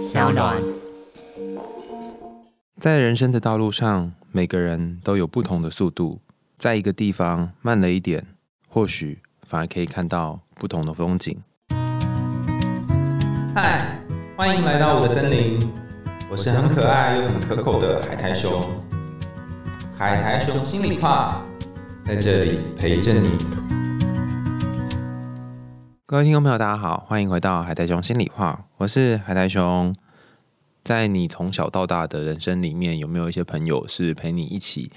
小暖。在人生的道路上，每个人都有不同的速度，在一个地方慢了一点，或许反而可以看到不同的风景。嗨，欢迎来到我的森林，我是很可爱又很可口的海苔熊。海苔熊心里话，在这里陪着你。各位听众朋友，大家好，欢迎回到海苔熊心里话，我是海苔熊。在你从小到大的人生里面，有没有一些朋友是陪你一起，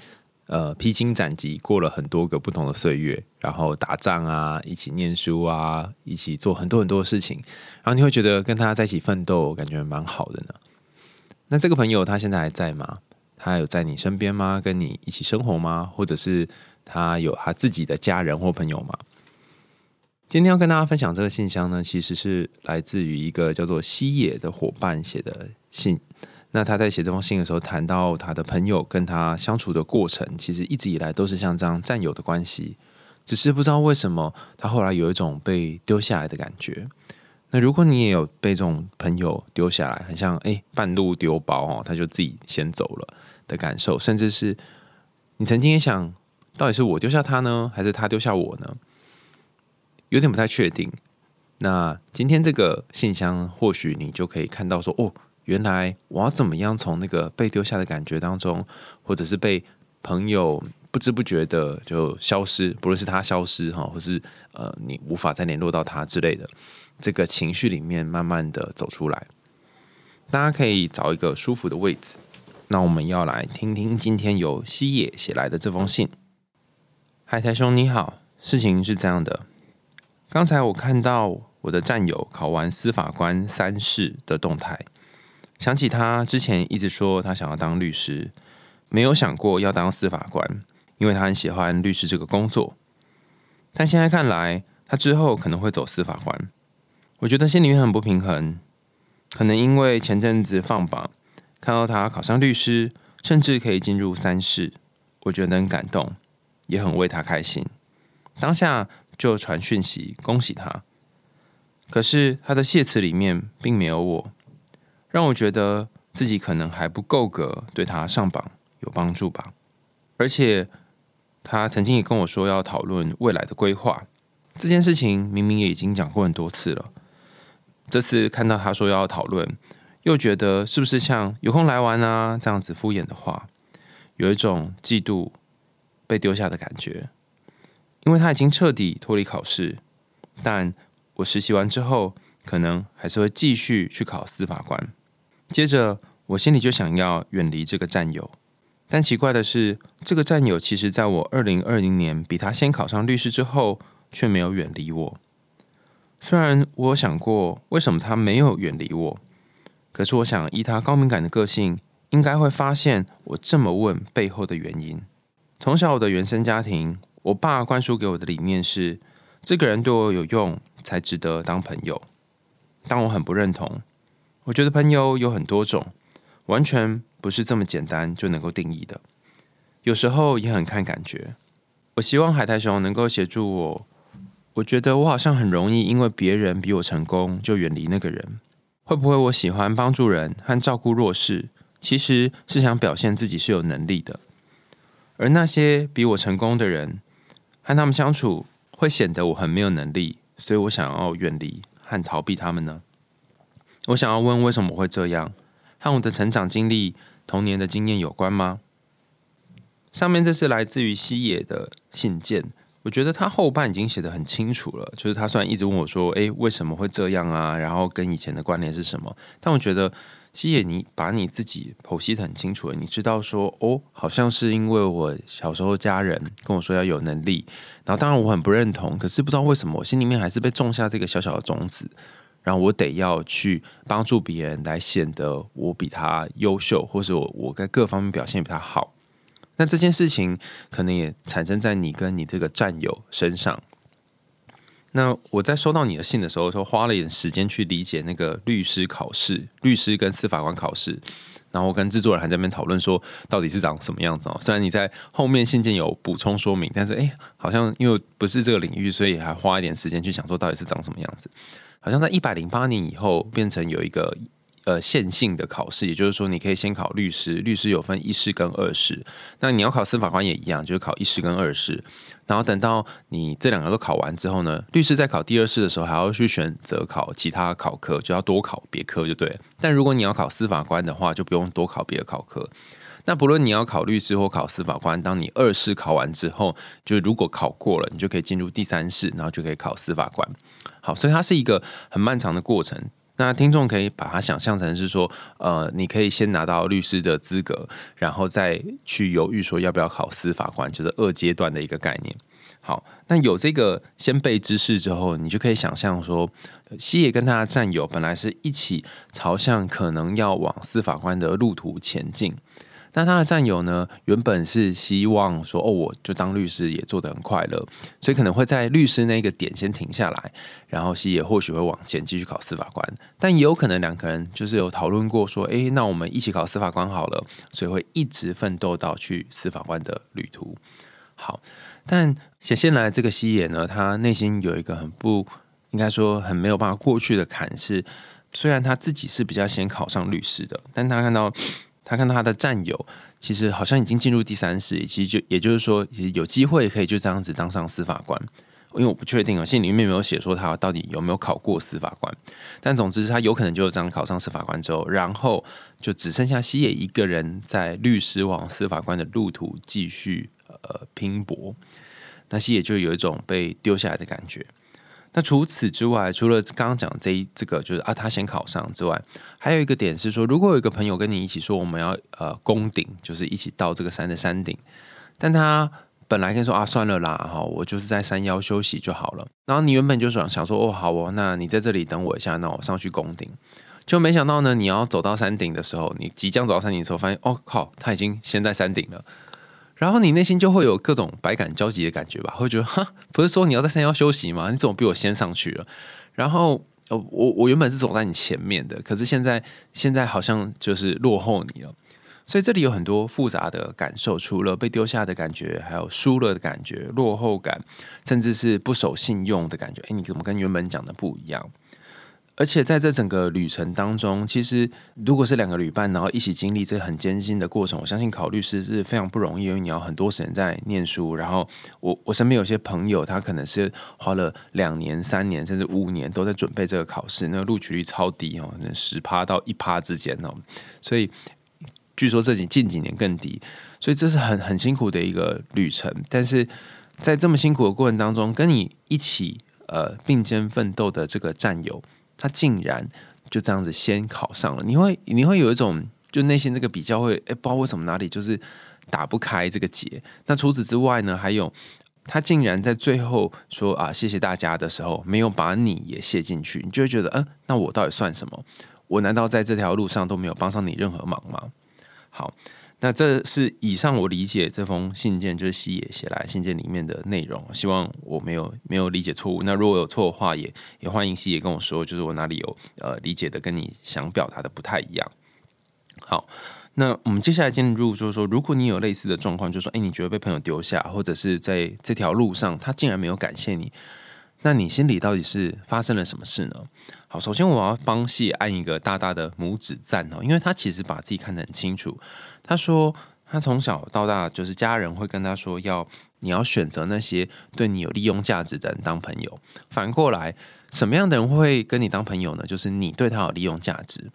呃，披荆斩棘，过了很多个不同的岁月，然后打仗啊，一起念书啊，一起做很多很多的事情，然后你会觉得跟他在一起奋斗，感觉蛮好的呢？那这个朋友他现在还在吗？他有在你身边吗？跟你一起生活吗？或者是他有他自己的家人或朋友吗？今天要跟大家分享这个信箱呢，其实是来自于一个叫做西野的伙伴写的信。那他在写这封信的时候，谈到他的朋友跟他相处的过程，其实一直以来都是像这样战友的关系，只是不知道为什么他后来有一种被丢下来的感觉。那如果你也有被这种朋友丢下来，很像哎半路丢包哦，他就自己先走了的感受，甚至是你曾经也想，到底是我丢下他呢，还是他丢下我呢？有点不太确定。那今天这个信箱，或许你就可以看到说，哦，原来我要怎么样从那个被丢下的感觉当中，或者是被朋友不知不觉的就消失，不论是他消失哈，或是呃你无法再联络到他之类的，这个情绪里面慢慢的走出来。大家可以找一个舒服的位置。那我们要来听听今天由西野写来的这封信。海苔兄你好，事情是这样的。刚才我看到我的战友考完司法官三试的动态，想起他之前一直说他想要当律师，没有想过要当司法官，因为他很喜欢律师这个工作。但现在看来，他之后可能会走司法官，我觉得心里面很不平衡。可能因为前阵子放榜，看到他考上律师，甚至可以进入三试，我觉得很感动，也很为他开心。当下。就传讯息恭喜他，可是他的谢词里面并没有我，让我觉得自己可能还不够格对他上榜有帮助吧。而且他曾经也跟我说要讨论未来的规划，这件事情明明也已经讲过很多次了。这次看到他说要讨论，又觉得是不是像有空来玩啊这样子敷衍的话，有一种嫉妒被丢下的感觉。因为他已经彻底脱离考试，但我实习完之后，可能还是会继续去考司法官。接着，我心里就想要远离这个战友，但奇怪的是，这个战友其实在我二零二零年比他先考上律师之后，却没有远离我。虽然我有想过为什么他没有远离我，可是我想依他高敏感的个性，应该会发现我这么问背后的原因。从小我的原生家庭。我爸灌输给我的理念是：这个人对我有用，才值得当朋友。但我很不认同。我觉得朋友有很多种，完全不是这么简单就能够定义的。有时候也很看感觉。我希望海苔熊能够协助我。我觉得我好像很容易因为别人比我成功就远离那个人。会不会我喜欢帮助人和照顾弱势，其实是想表现自己是有能力的？而那些比我成功的人。和他们相处会显得我很没有能力，所以我想要远离和逃避他们呢。我想要问，为什么会这样？和我的成长经历、童年的经验有关吗？上面这是来自于西野的信件，我觉得他后半已经写得很清楚了。就是他虽然一直问我说：“诶，为什么会这样啊？”然后跟以前的关联是什么？但我觉得。西野，你把你自己剖析的很清楚了。你知道说，哦，好像是因为我小时候家人跟我说要有能力，然后当然我很不认同，可是不知道为什么我心里面还是被种下这个小小的种子，然后我得要去帮助别人，来显得我比他优秀，或者我我在各方面表现比他好。那这件事情可能也产生在你跟你这个战友身上。那我在收到你的信的时候，说花了一点时间去理解那个律师考试、律师跟司法官考试，然后跟制作人还在那边讨论说到底是长什么样子哦。虽然你在后面信件有补充说明，但是哎，好像因为不是这个领域，所以还花一点时间去想说到底是长什么样子。好像在一百零八年以后，变成有一个呃线性的考试，也就是说，你可以先考律师，律师有分一试跟二试。那你要考司法官也一样，就是考一试跟二试。然后等到你这两个都考完之后呢，律师在考第二试的时候，还要去选择考其他考科，就要多考别科就对。但如果你要考司法官的话，就不用多考别的考科。那不论你要考律师或考司法官，当你二试考完之后，就如果考过了，你就可以进入第三试，然后就可以考司法官。好，所以它是一个很漫长的过程。那听众可以把它想象成是说，呃，你可以先拿到律师的资格，然后再去犹豫说要不要考司法官，就是二阶段的一个概念。好，那有这个先辈知识之后，你就可以想象说，西野跟他的战友本来是一起朝向可能要往司法官的路途前进。那他的战友呢，原本是希望说，哦，我就当律师也做得很快乐，所以可能会在律师那个点先停下来，然后西野或许会往前继续考司法官，但也有可能两个人就是有讨论过说，诶，那我们一起考司法官好了，所以会一直奋斗到去司法官的旅途。好，但显现来这个西野呢，他内心有一个很不应该说很没有办法过去的坎，是虽然他自己是比较先考上律师的，但他看到。他看到他的战友，其实好像已经进入第三世，其实就也就是说，有机会可以就这样子当上司法官。因为我不确定啊，信里面没有写说他到底有没有考过司法官。但总之，他有可能就这样考上司法官之后，然后就只剩下西野一个人在律师往司法官的路途继续呃拼搏。那西野就有一种被丢下来的感觉。那除此之外，除了刚刚讲这一这个就是啊，他先考上之外，还有一个点是说，如果有一个朋友跟你一起说我们要呃攻顶，就是一起到这个山的山顶，但他本来跟你说啊算了啦哈，我就是在山腰休息就好了。然后你原本就想想说哦好哦，那你在这里等我一下，那我上去攻顶，就没想到呢，你要走到山顶的时候，你即将走到山顶的时候，发现哦靠，他已经先在山顶了。然后你内心就会有各种百感交集的感觉吧，会觉得哈，不是说你要在山腰休息吗？你怎么比我先上去了？然后呃，我我原本是走在你前面的，可是现在现在好像就是落后你了。所以这里有很多复杂的感受，除了被丢下的感觉，还有输了的感觉、落后感，甚至是不守信用的感觉。哎，你怎么跟原本讲的不一样？而且在这整个旅程当中，其实如果是两个旅伴，然后一起经历这很艰辛的过程，我相信考律师是非常不容易，因为你要很多时间在念书。然后我我身边有些朋友，他可能是花了两年、三年，甚至五年都在准备这个考试，那个录取率超低哦，可能十趴到一趴之间哦。所以据说这几近几年更低，所以这是很很辛苦的一个旅程。但是在这么辛苦的过程当中，跟你一起呃并肩奋斗的这个战友。他竟然就这样子先考上了，你会你会有一种就内心这个比较会哎，不知道为什么哪里就是打不开这个结。那除此之外呢，还有他竟然在最后说啊谢谢大家的时候，没有把你也谢进去，你就会觉得嗯，那我到底算什么？我难道在这条路上都没有帮上你任何忙吗？好。那这是以上我理解这封信件，就是西野写来信件里面的内容。希望我没有没有理解错误。那如果有错的话，也也欢迎西野跟我说，就是我哪里有呃理解的跟你想表达的不太一样。好，那我们接下来进入就是说，如果你有类似的状况，就是说哎，你觉得被朋友丢下，或者是在这条路上他竟然没有感谢你，那你心里到底是发生了什么事呢？首先我要帮西野按一个大大的拇指赞哦，因为他其实把自己看得很清楚。他说，他从小到大就是家人会跟他说，要你要选择那些对你有利用价值的人当朋友。反过来，什么样的人会跟你当朋友呢？就是你对他有利用价值。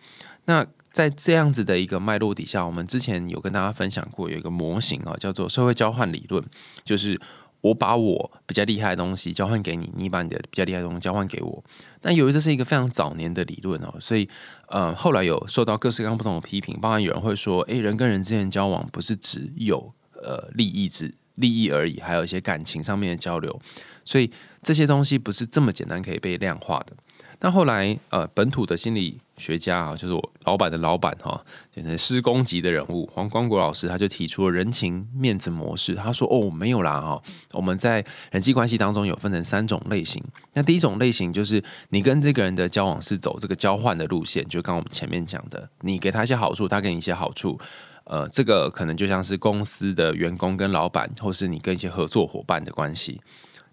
那在这样子的一个脉络底下，我们之前有跟大家分享过，有一个模型啊，叫做社会交换理论，就是。我把我比较厉害的东西交换给你，你把你的比较厉害的东西交换给我。那由于这是一个非常早年的理论哦，所以呃后来有受到各式各样不同的批评。包含有人会说，诶，人跟人之间交往不是只有呃利益之利益而已，还有一些感情上面的交流。所以这些东西不是这么简单可以被量化的。那后来，呃，本土的心理学家啊，就是我老板的老板哈，就是施工级的人物黄光国老师，他就提出了人情面子模式。他说：“哦，没有啦哈，我们在人际关系当中有分成三种类型。那第一种类型就是你跟这个人的交往是走这个交换的路线，就刚我们前面讲的，你给他一些好处，他给你一些好处。呃，这个可能就像是公司的员工跟老板，或是你跟一些合作伙伴的关系。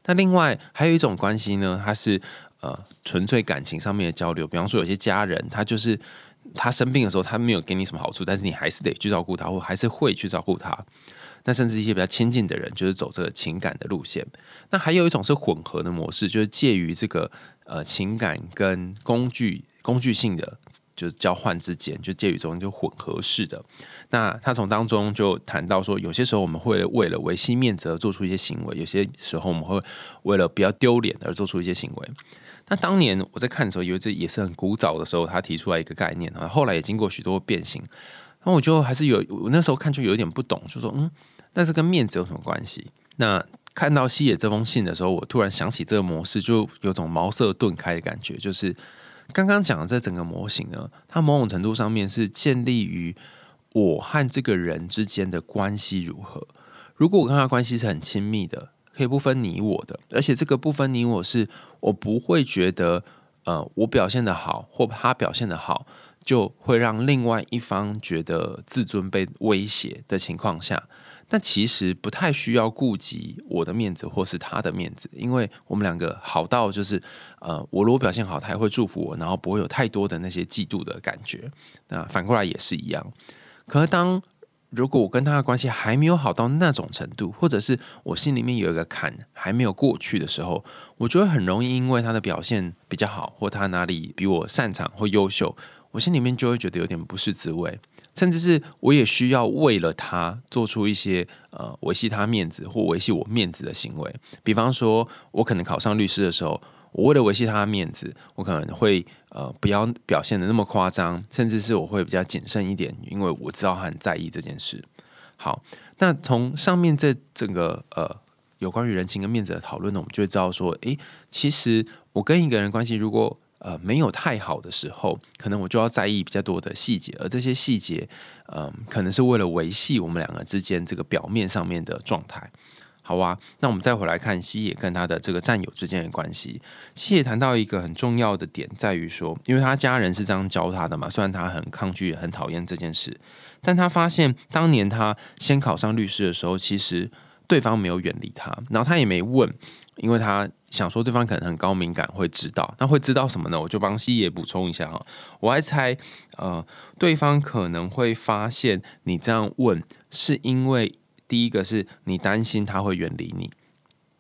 那另外还有一种关系呢，它是。呃，纯粹感情上面的交流，比方说有些家人，他就是他生病的时候，他没有给你什么好处，但是你还是得去照顾他，或还是会去照顾他。那甚至一些比较亲近的人，就是走这个情感的路线。那还有一种是混合的模式，就是介于这个呃情感跟工具工具性的就是交换之间，就介于中就混合式的。那他从当中就谈到说，有些时候我们会为了维系面子而做出一些行为，有些时候我们会为了不要丢脸而做出一些行为。那当年我在看的时候，以为这也是很古早的时候，他提出来一个概念啊，后来也经过许多变形。那我就还是有，我那时候看就有点不懂，就说嗯。但是跟面子有什么关系？那看到西野这封信的时候，我突然想起这个模式，就有种茅塞顿开的感觉。就是刚刚讲的这整个模型呢，它某种程度上面是建立于我和这个人之间的关系如何。如果我跟他关系是很亲密的，可以不分你我的，而且这个不分你我是我不会觉得，呃，我表现的好或他表现的好，就会让另外一方觉得自尊被威胁的情况下。但其实不太需要顾及我的面子或是他的面子，因为我们两个好到就是，呃，我如果表现好，他也会祝福我，然后不会有太多的那些嫉妒的感觉。那反过来也是一样。可是当如果我跟他的关系还没有好到那种程度，或者是我心里面有一个坎还没有过去的时候，我觉得很容易因为他的表现比较好，或他哪里比我擅长或优秀，我心里面就会觉得有点不是滋味。甚至是我也需要为了他做出一些呃维系他面子或维系我面子的行为，比方说，我可能考上律师的时候，我为了维系他的面子，我可能会呃不要表现的那么夸张，甚至是我会比较谨慎一点，因为我知道他很在意这件事。好，那从上面这整个呃有关于人情跟面子的讨论呢，我们就会知道说，诶，其实我跟一个人关系如果呃，没有太好的时候，可能我就要在意比较多的细节，而这些细节，嗯，可能是为了维系我们两个之间这个表面上面的状态，好啊？那我们再回来看西野跟他的这个战友之间的关系。西野谈到一个很重要的点，在于说，因为他家人是这样教他的嘛，虽然他很抗拒、很讨厌这件事，但他发现当年他先考上律师的时候，其实对方没有远离他，然后他也没问，因为他。想说对方可能很高敏感，会知道，那会知道什么呢？我就帮西野补充一下哈，我还猜，呃，对方可能会发现你这样问，是因为第一个是你担心他会远离你。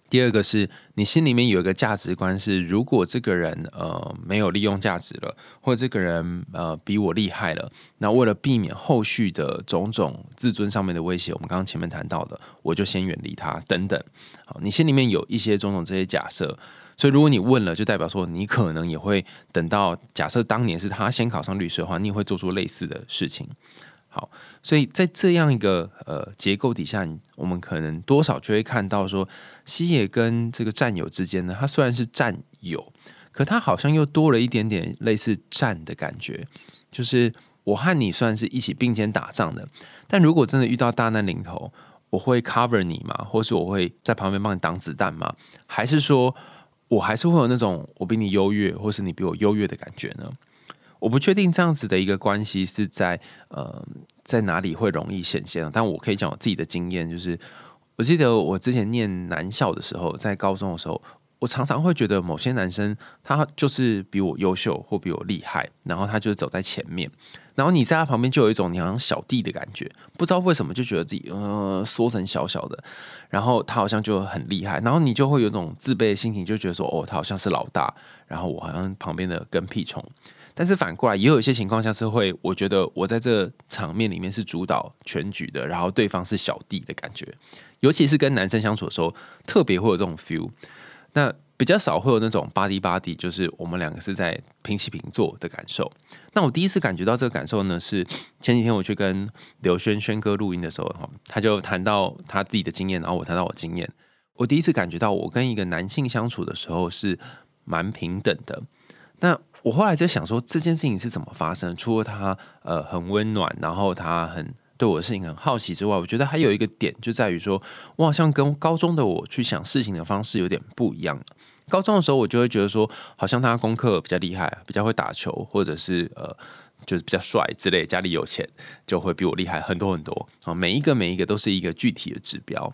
第二个是你心里面有一个价值观，是如果这个人呃没有利用价值了，或者这个人呃比我厉害了，那为了避免后续的种种自尊上面的威胁，我们刚刚前面谈到的，我就先远离他等等。好，你心里面有一些种种这些假设，所以如果你问了，就代表说你可能也会等到假设当年是他先考上律师的话，你也会做出类似的事情。好，所以在这样一个呃结构底下，我们可能多少就会看到说，西野跟这个战友之间呢，他虽然是战友，可他好像又多了一点点类似战的感觉。就是我和你算是一起并肩打仗的，但如果真的遇到大难临头，我会 cover 你吗？或是我会在旁边帮你挡子弹吗？还是说我还是会有那种我比你优越，或是你比我优越的感觉呢？我不确定这样子的一个关系是在呃在哪里会容易显现，但我可以讲我自己的经验，就是我记得我之前念男校的时候，在高中的时候，我常常会觉得某些男生他就是比我优秀或比我厉害，然后他就是走在前面，然后你在他旁边就有一种你好像小弟的感觉，不知道为什么就觉得自己呃缩成小小的，然后他好像就很厉害，然后你就会有种自卑的心情，就觉得说哦他好像是老大，然后我好像旁边的跟屁虫。但是反过来，也有一些情况下是会，我觉得我在这场面里面是主导全局的，然后对方是小弟的感觉。尤其是跟男生相处的时候，特别会有这种 feel。那比较少会有那种 body body，就是我们两个是在平起平坐的感受。那我第一次感觉到这个感受呢，是前几天我去跟刘轩轩哥录音的时候，哈，他就谈到他自己的经验，然后我谈到我经验。我第一次感觉到我跟一个男性相处的时候是蛮平等的。那我后来在想说，这件事情是怎么发生？除了他呃很温暖，然后他很对我的事情很好奇之外，我觉得还有一个点就在于说，我好像跟高中的我去想事情的方式有点不一样。高中的时候，我就会觉得说，好像他功课比较厉害，比较会打球，或者是呃就是比较帅之类，家里有钱就会比我厉害很多很多啊。每一个每一个都是一个具体的指标。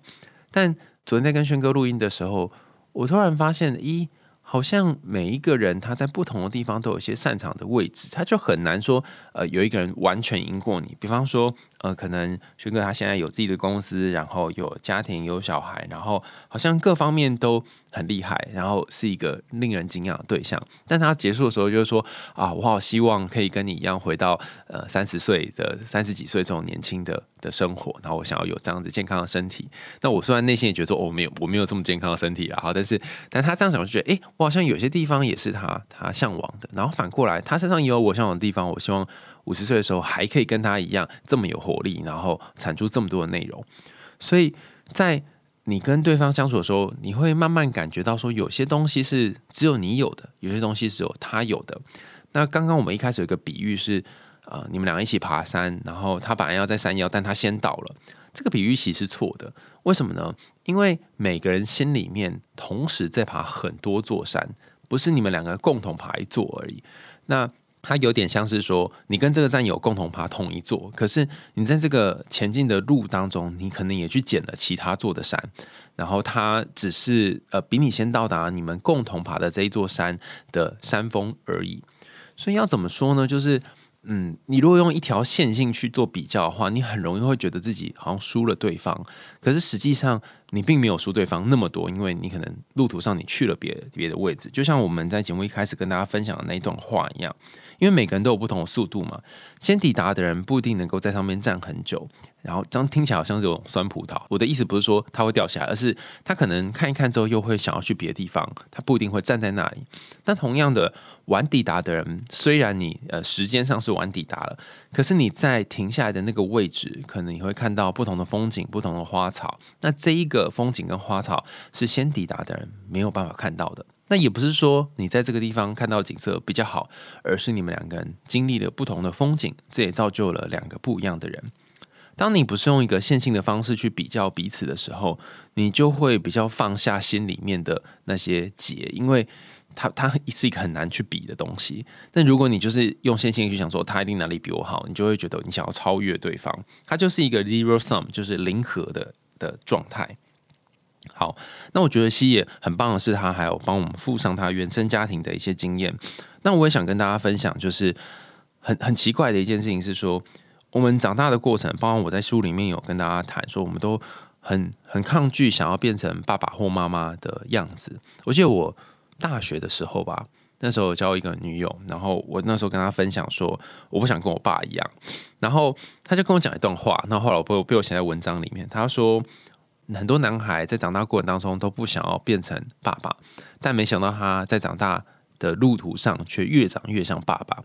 但昨天在跟轩哥录音的时候，我突然发现一。好像每一个人他在不同的地方都有一些擅长的位置，他就很难说，呃，有一个人完全赢过你。比方说，呃，可能轩哥他现在有自己的公司，然后有家庭有小孩，然后好像各方面都很厉害，然后是一个令人敬仰的对象。但他结束的时候就是说，啊，我好希望可以跟你一样回到呃三十岁的三十几岁这种年轻的的生活，然后我想要有这样子健康的身体。那我虽然内心也觉得说，我没有我没有这么健康的身体了，哈，但是但他这样想，就觉得，哎。好像有些地方也是他他向往的，然后反过来，他身上也有我向往的地方。我希望五十岁的时候还可以跟他一样这么有活力，然后产出这么多的内容。所以在你跟对方相处的时候，你会慢慢感觉到说，有些东西是只有你有的，有些东西只有他有的。那刚刚我们一开始有一个比喻是，呃，你们两个一起爬山，然后他本来要在山腰，但他先倒了。这个比喻其实是错的，为什么呢？因为每个人心里面同时在爬很多座山，不是你们两个共同爬一座而已。那它有点像是说，你跟这个战友共同爬同一座，可是你在这个前进的路当中，你可能也去捡了其他座的山，然后他只是呃比你先到达你们共同爬的这一座山的山峰而已。所以要怎么说呢？就是。嗯，你如果用一条线性去做比较的话，你很容易会觉得自己好像输了对方。可是实际上，你并没有输对方那么多，因为你可能路途上你去了别别的位置。就像我们在节目一开始跟大家分享的那一段话一样，因为每个人都有不同的速度嘛，先抵达的人不一定能够在上面站很久。然后这样听起来好像这种酸葡萄。我的意思不是说它会掉下来，而是他可能看一看之后又会想要去别的地方，他不一定会站在那里。但同样的，晚抵达的人，虽然你呃时间上是晚抵达了，可是你在停下来的那个位置，可能你会看到不同的风景、不同的花草。那这一个风景跟花草是先抵达的人没有办法看到的。那也不是说你在这个地方看到景色比较好，而是你们两个人经历了不同的风景，这也造就了两个不一样的人。当你不是用一个线性的方式去比较彼此的时候，你就会比较放下心里面的那些结，因为它它是一个很难去比的东西。但如果你就是用线性去想说他一定哪里比我好，你就会觉得你想要超越对方，它就是一个 zero sum，就是零和的的状态。好，那我觉得西野很棒的是，他还有帮我们附上他原生家庭的一些经验。那我也想跟大家分享，就是很很奇怪的一件事情是说。我们长大的过程，包括我在书里面有跟大家谈说，我们都很很抗拒想要变成爸爸或妈妈的样子。我记得我大学的时候吧，那时候交一个女友，然后我那时候跟她分享说，我不想跟我爸一样，然后他就跟我讲一段话，那后来我被被我写在文章里面。他说，很多男孩在长大过程当中都不想要变成爸爸，但没想到他在长大的路途上却越长越像爸爸。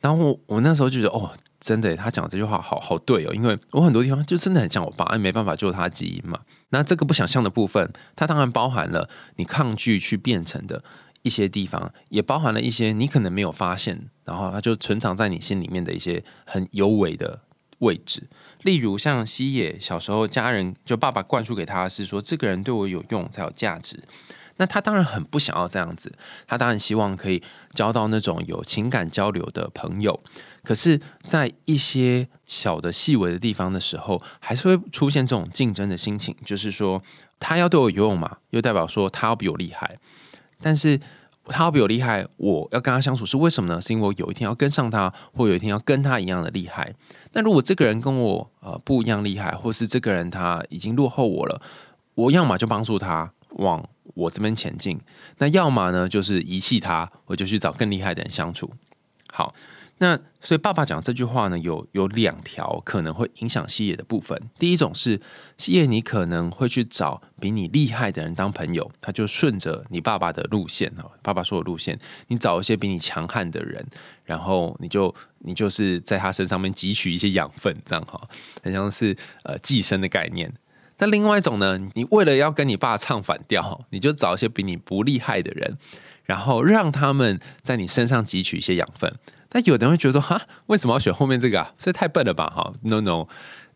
然后我那时候就觉得，哦。真的，他讲这句话好好对哦，因为我很多地方就真的很像我爸，没办法救他基因嘛。那这个不想象的部分，它当然包含了你抗拒去变成的一些地方，也包含了一些你可能没有发现，然后它就存藏在你心里面的一些很有为的位置。例如像西野小时候，家人就爸爸灌输给他是说，这个人对我有用才有价值。那他当然很不想要这样子，他当然希望可以交到那种有情感交流的朋友。可是，在一些小的细微的地方的时候，还是会出现这种竞争的心情。就是说，他要对我游泳嘛，又代表说他要比我厉害。但是，他要比我厉害，我要跟他相处是为什么呢？是因为我有一天要跟上他，或有一天要跟他一样的厉害。那如果这个人跟我呃不一样厉害，或是这个人他已经落后我了，我要么就帮助他往。我这边前进，那要么呢就是遗弃他，我就去找更厉害的人相处。好，那所以爸爸讲这句话呢，有有两条可能会影响西野的部分。第一种是西野，你可能会去找比你厉害的人当朋友，他就顺着你爸爸的路线哈，爸爸说的路线，你找一些比你强悍的人，然后你就你就是在他身上面汲取一些养分，这样哈，很像是呃寄生的概念。那另外一种呢？你为了要跟你爸唱反调，你就找一些比你不厉害的人，然后让他们在你身上汲取一些养分。但有的人会觉得说：“哈，为什么要选后面这个啊？这太笨了吧！”哈，no no，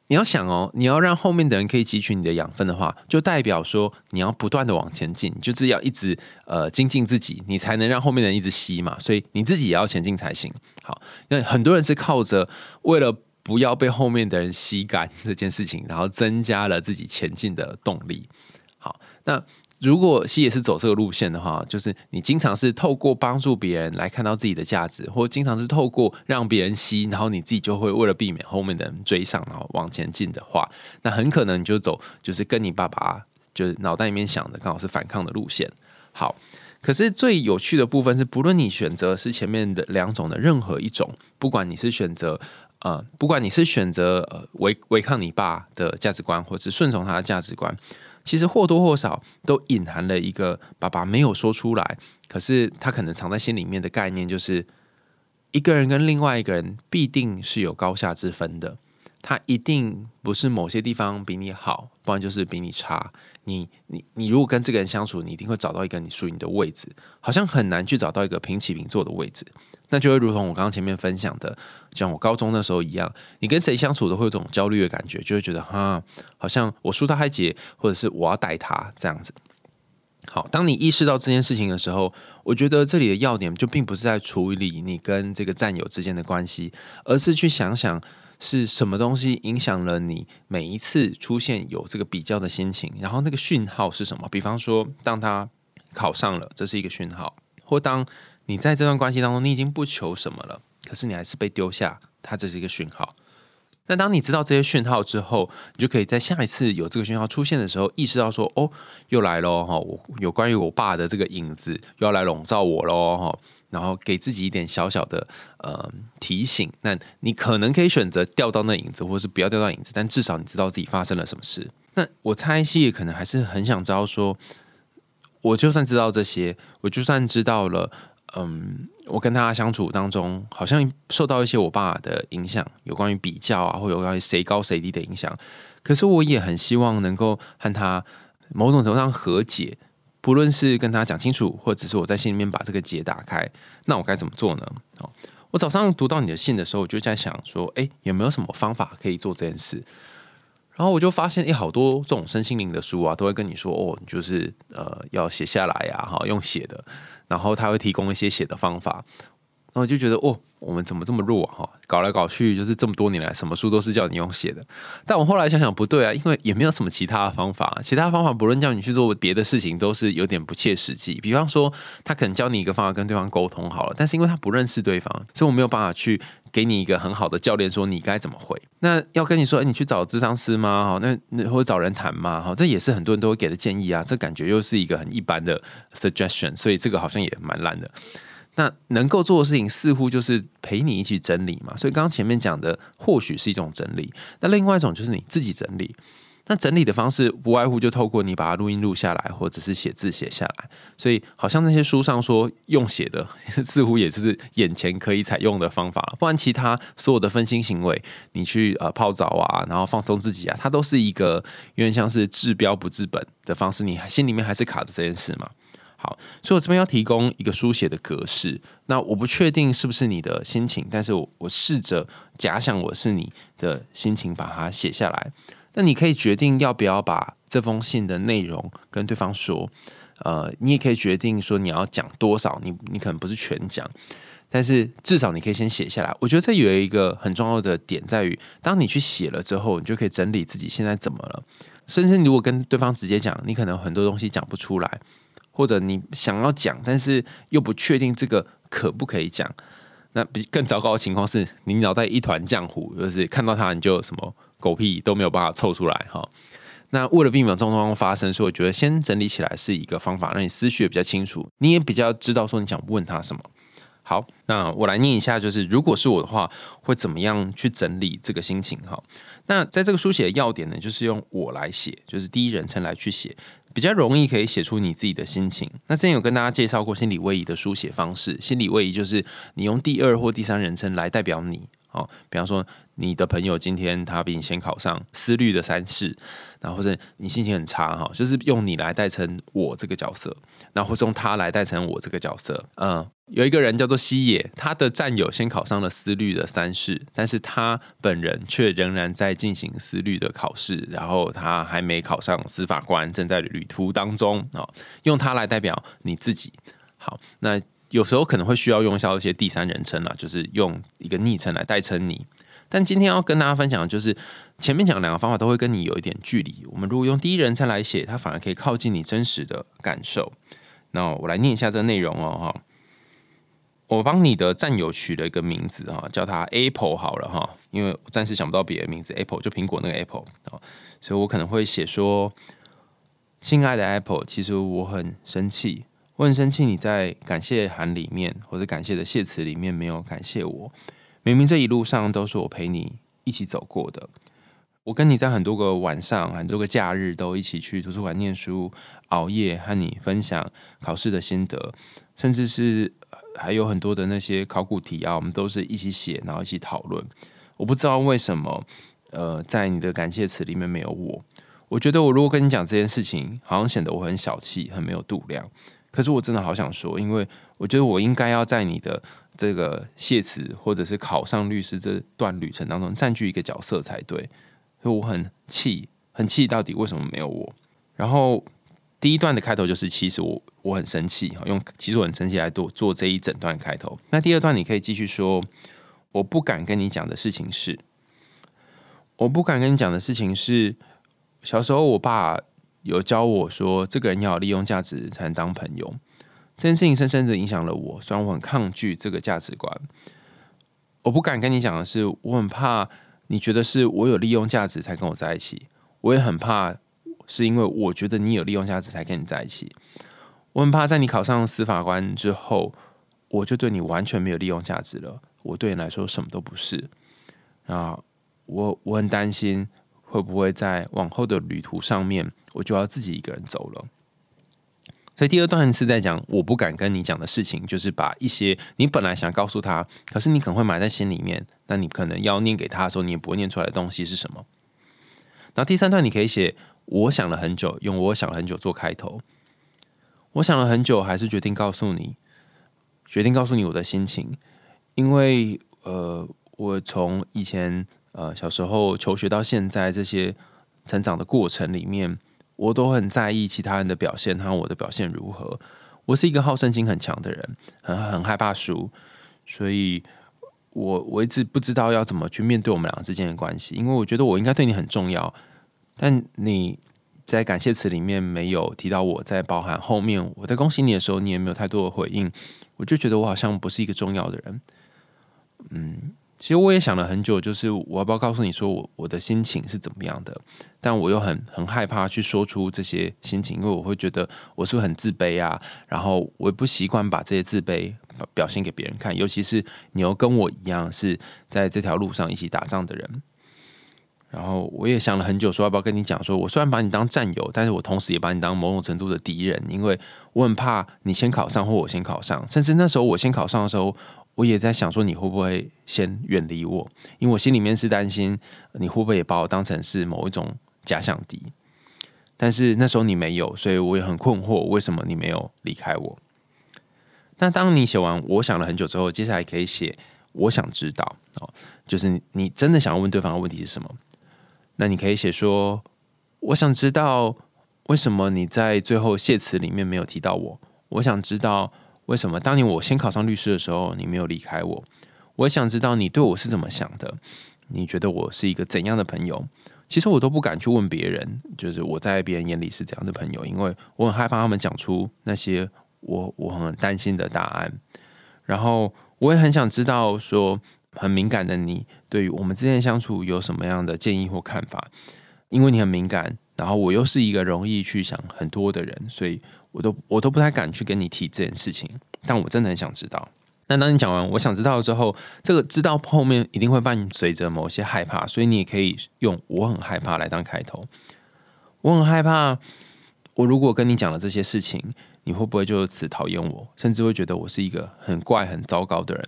你要想哦，你要让后面的人可以汲取你的养分的话，就代表说你要不断的往前进，就是要一直呃精进自己，你才能让后面的人一直吸嘛。所以你自己也要前进才行。好，那很多人是靠着为了。不要被后面的人吸干这件事情，然后增加了自己前进的动力。好，那如果西也是走这个路线的话，就是你经常是透过帮助别人来看到自己的价值，或经常是透过让别人吸，然后你自己就会为了避免后面的人追上，然后往前进的话，那很可能你就走就是跟你爸爸就是脑袋里面想的刚好是反抗的路线。好，可是最有趣的部分是，不论你选择是前面的两种的任何一种，不管你是选择呃，不管你是选择违违抗你爸的价值观，或是顺从他的价值观。其实或多或少都隐含了一个爸爸没有说出来，可是他可能藏在心里面的概念，就是一个人跟另外一个人必定是有高下之分的。他一定不是某些地方比你好，不然就是比你差。你你你如果跟这个人相处，你一定会找到一个你属于你的位置，好像很难去找到一个平起平坐的位置。那就会如同我刚刚前面分享的，像我高中那时候一样，你跟谁相处都会有种焦虑的感觉，就会觉得哈，好像我输他还结，或者是我要带他这样子。好，当你意识到这件事情的时候，我觉得这里的要点就并不是在处理你跟这个战友之间的关系，而是去想想是什么东西影响了你每一次出现有这个比较的心情，然后那个讯号是什么？比方说，当他考上了，这是一个讯号，或当。你在这段关系当中，你已经不求什么了，可是你还是被丢下，它这是一个讯号。那当你知道这些讯号之后，你就可以在下一次有这个讯号出现的时候，意识到说：“哦，又来喽！哈，我有关于我爸的这个影子又要来笼罩我喽！哈，然后给自己一点小小的呃提醒。那你可能可以选择掉到那影子，或是不要掉到影子，但至少你知道自己发生了什么事。那我猜西也可能还是很想知道说，我就算知道这些，我就算知道了。嗯，我跟他相处当中，好像受到一些我爸的影响，有关于比较啊，或有关于谁高谁低的影响。可是我也很希望能够和他某种程度上和解，不论是跟他讲清楚，或者是我在心里面把这个结打开，那我该怎么做呢？哦，我早上读到你的信的时候，我就在想说，哎，有没有什么方法可以做这件事？然后我就发现，哎，好多这种身心灵的书啊，都会跟你说，哦，你就是呃，要写下来呀，哈，用写的。然后他会提供一些写的方法，然后就觉得哦，我们怎么这么弱哈？搞来搞去就是这么多年来，什么书都是叫你用写的。但我后来想想不对啊，因为也没有什么其他的方法，其他方法不论叫你去做别的事情，都是有点不切实际。比方说，他可能教你一个方法跟对方沟通好了，但是因为他不认识对方，所以我没有办法去给你一个很好的教练说你该怎么回。那要跟你说，哎，你去找智商师吗？哈，那那或者找人谈吗？哈，这也是很多人都会给的建议啊。这感觉又是一个很一般的 suggestion，所以这个好像也蛮烂的。那能够做的事情似乎就是陪你一起整理嘛。所以刚刚前面讲的或许是一种整理，那另外一种就是你自己整理。那整理的方式不外乎就透过你把它录音录下来，或者是写字写下来。所以好像那些书上说用写的，似乎也是眼前可以采用的方法了。不然其他所有的分心行为，你去呃泡澡啊，然后放松自己啊，它都是一个有点像是治标不治本的方式。你心里面还是卡着这件事嘛？好，所以我这边要提供一个书写的格式。那我不确定是不是你的心情，但是我我试着假想我是你的心情，把它写下来。那你可以决定要不要把这封信的内容跟对方说，呃，你也可以决定说你要讲多少，你你可能不是全讲，但是至少你可以先写下来。我觉得这有一个很重要的点在于，当你去写了之后，你就可以整理自己现在怎么了。甚至如果跟对方直接讲，你可能很多东西讲不出来，或者你想要讲，但是又不确定这个可不可以讲。那比更糟糕的情况是你脑袋一团浆糊，就是看到他你就什么。狗屁都没有办法凑出来哈，那为了避免这种状况发生，所以我觉得先整理起来是一个方法，让你思绪也比较清楚，你也比较知道说你想问他什么。好，那我来念一下，就是如果是我的话，会怎么样去整理这个心情哈？那在这个书写的要点呢，就是用我来写，就是第一人称来去写，比较容易可以写出你自己的心情。那之前有跟大家介绍过心理位移的书写方式，心理位移就是你用第二或第三人称来代表你。哦，比方说你的朋友今天他比你先考上思虑的三试，然后是你心情很差哈，就是用你来代成我这个角色，然后或是用他来代成我这个角色。嗯，有一个人叫做西野，他的战友先考上了思律的三试，但是他本人却仍然在进行思律的考试，然后他还没考上司法官，正在旅途当中啊，用他来代表你自己。好，那。有时候可能会需要用一下一些第三人称啦，就是用一个昵称来代称你。但今天要跟大家分享的就是前面讲两个方法都会跟你有一点距离。我们如果用第一人称来写，它反而可以靠近你真实的感受。那我来念一下这个内容哦，哈。我帮你的战友取了一个名字哈，叫他 Apple 好了哈，因为暂时想不到别的名字，Apple 就苹果那个 Apple 啊，所以我可能会写说：“亲爱的 Apple，其实我很生气，我很生气你在感谢函里面或者感谢的谢词里面没有感谢我，明明这一路上都是我陪你一起走过的，我跟你在很多个晚上、很多个假日都一起去图书馆念书、熬夜，和你分享考试的心得，甚至是。”还有很多的那些考古题啊，我们都是一起写，然后一起讨论。我不知道为什么，呃，在你的感谢词里面没有我。我觉得我如果跟你讲这件事情，好像显得我很小气，很没有度量。可是我真的好想说，因为我觉得我应该要在你的这个谢词或者是考上律师这段旅程当中占据一个角色才对。所以我很气，很气，到底为什么没有我？然后。第一段的开头就是其实我我很生气哈，用其实我很生气来做做这一整段开头。那第二段你可以继续说，我不敢跟你讲的事情是，我不敢跟你讲的事情是，小时候我爸有教我说，这个人要利用价值才能当朋友。这件事情深深的影响了我，虽然我很抗拒这个价值观。我不敢跟你讲的是，我很怕你觉得是我有利用价值才跟我在一起，我也很怕。是因为我觉得你有利用价值才跟你在一起，我很怕在你考上司法官之后，我就对你完全没有利用价值了，我对你来说什么都不是。啊，我我很担心会不会在往后的旅途上面，我就要自己一个人走了。所以第二段是在讲我不敢跟你讲的事情，就是把一些你本来想告诉他，可是你可能会埋在心里面，那你可能要念给他的时候，你也不会念出来的东西是什么。然后第三段你可以写。我想了很久，用我想了很久做开头。我想了很久，还是决定告诉你，决定告诉你我的心情。因为呃，我从以前呃小时候求学到现在这些成长的过程里面，我都很在意其他人的表现和我的表现如何。我是一个好胜心很强的人，很很害怕输，所以我我一直不知道要怎么去面对我们两个之间的关系，因为我觉得我应该对你很重要。但你在感谢词里面没有提到我，在包含后面我在恭喜你的时候，你也没有太多的回应，我就觉得我好像不是一个重要的人。嗯，其实我也想了很久，就是我要不要告诉你说我我的心情是怎么样的？但我又很很害怕去说出这些心情，因为我会觉得我是不是很自卑啊？然后我也不习惯把这些自卑表现给别人看，尤其是你又跟我一样是在这条路上一起打仗的人。然后我也想了很久，说要不要跟你讲，说我虽然把你当战友，但是我同时也把你当某种程度的敌人，因为我很怕你先考上或我先考上，甚至那时候我先考上的时候，我也在想说你会不会先远离我，因为我心里面是担心你会不会也把我当成是某一种假想敌。但是那时候你没有，所以我也很困惑，为什么你没有离开我？那当你写完我想了很久之后，接下来可以写我想知道哦，就是你真的想要问对方的问题是什么？那你可以写说，我想知道为什么你在最后谢词里面没有提到我。我想知道为什么当年我先考上律师的时候，你没有离开我。我想知道你对我是怎么想的。你觉得我是一个怎样的朋友？其实我都不敢去问别人，就是我在别人眼里是怎样的朋友，因为我很害怕他们讲出那些我我很担心的答案。然后我也很想知道说。很敏感的你，对于我们之间相处有什么样的建议或看法？因为你很敏感，然后我又是一个容易去想很多的人，所以我都我都不太敢去跟你提这件事情。但我真的很想知道。那当你讲完我想知道之后，这个知道后面一定会伴随着某些害怕，所以你也可以用“我很害怕”来当开头。我很害怕，我如果跟你讲了这些事情，你会不会就此讨厌我，甚至会觉得我是一个很怪、很糟糕的人？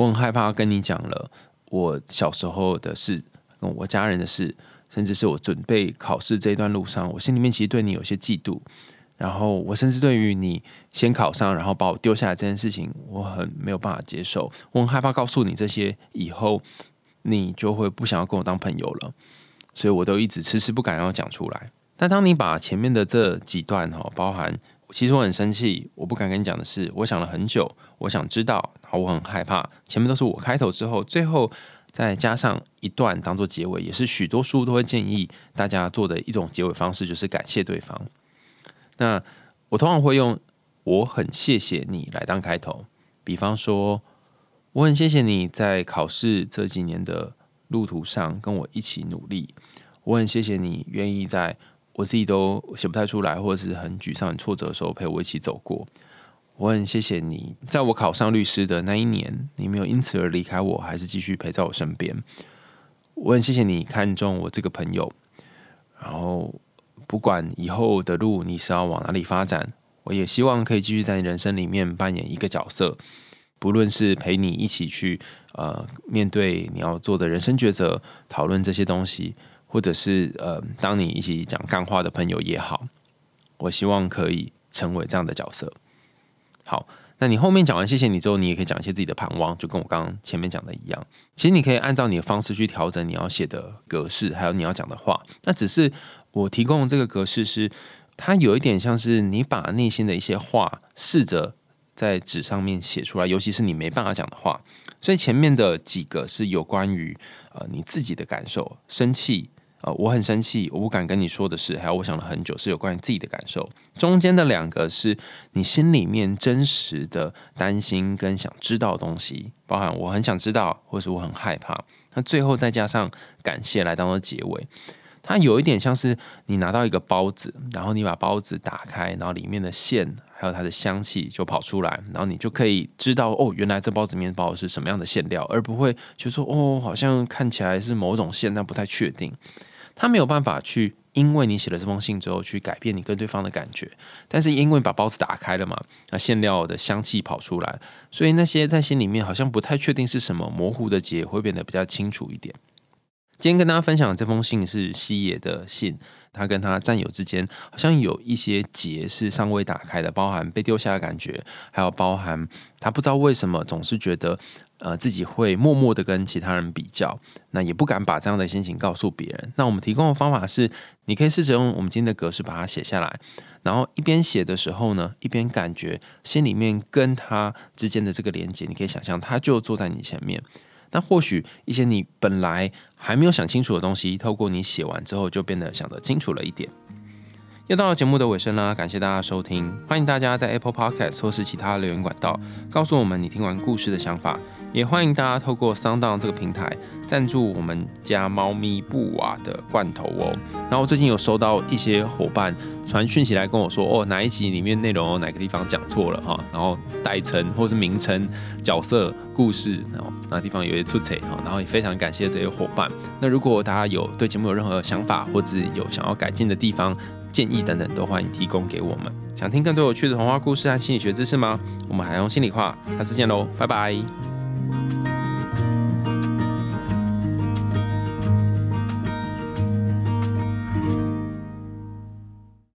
我很害怕跟你讲了我小时候的事，跟我家人的事，甚至是我准备考试这一段路上，我心里面其实对你有些嫉妒。然后我甚至对于你先考上，然后把我丢下来这件事情，我很没有办法接受。我很害怕告诉你这些以后，你就会不想要跟我当朋友了。所以我都一直迟迟不敢要讲出来。但当你把前面的这几段哈，包含。其实我很生气，我不敢跟你讲的是，我想了很久，我想知道，然后我很害怕。前面都是我开头之后，最后再加上一段当做结尾，也是许多书都会建议大家做的一种结尾方式，就是感谢对方。那我通常会用“我很谢谢你”来当开头，比方说，我很谢谢你在考试这几年的路途上跟我一起努力，我很谢谢你愿意在我自己都写不太出来或者是很沮丧、很挫折的时候陪我一起走过。我很谢谢你，在我考上律师的那一年，你没有因此而离开我，还是继续陪在我身边。我很谢谢你看中我这个朋友，然后不管以后的路你是要往哪里发展，我也希望可以继续在你人生里面扮演一个角色，不论是陪你一起去呃面对你要做的人生抉择，讨论这些东西，或者是呃当你一起讲干话的朋友也好，我希望可以成为这样的角色。好，那你后面讲完谢谢你之后，你也可以讲一些自己的盼望，就跟我刚刚前面讲的一样。其实你可以按照你的方式去调整你要写的格式，还有你要讲的话。那只是我提供这个格式是，它有一点像是你把内心的一些话试着在纸上面写出来，尤其是你没办法讲的话。所以前面的几个是有关于呃你自己的感受，生气。呃，我很生气，我不敢跟你说的是，还有我想了很久，是有关于自己的感受。中间的两个是你心里面真实的担心跟想知道的东西，包含我很想知道，或是我很害怕。那最后再加上感谢来当做结尾，它有一点像是你拿到一个包子，然后你把包子打开，然后里面的馅还有它的香气就跑出来，然后你就可以知道哦，原来这包子面包是什么样的馅料，而不会就说哦，好像看起来是某种馅，但不太确定。他没有办法去，因为你写了这封信之后去改变你跟对方的感觉，但是因为把包子打开了嘛，那馅料的香气跑出来，所以那些在心里面好像不太确定是什么模糊的结会变得比较清楚一点。今天跟大家分享的这封信是西野的信。他跟他战友之间好像有一些结是尚未打开的，包含被丢下的感觉，还有包含他不知道为什么总是觉得呃自己会默默的跟其他人比较，那也不敢把这样的心情告诉别人。那我们提供的方法是，你可以试着用我们今天的格式把它写下来，然后一边写的时候呢，一边感觉心里面跟他之间的这个连接，你可以想象他就坐在你前面。但或许一些你本来还没有想清楚的东西，透过你写完之后，就变得想得清楚了一点。又到了节目的尾声啦，感谢大家收听，欢迎大家在 Apple Podcast 或是其他留言管道告诉我们你听完故事的想法。也欢迎大家透过 Sound 这个平台赞助我们家猫咪布瓦的罐头哦。然后最近有收到一些伙伴传讯息来跟我说，哦，哪一集里面内容哪个地方讲错了哈，然后代称或是名称、角色、故事，然后哪地方有些出彩哈。然后也非常感谢这些伙伴。那如果大家有对节目有任何想法，或者有想要改进的地方、建议等等，都欢迎提供给我们。想听更多有趣的童话故事和心理学知识吗？我们还用心里话，下次见喽，拜拜。Bye.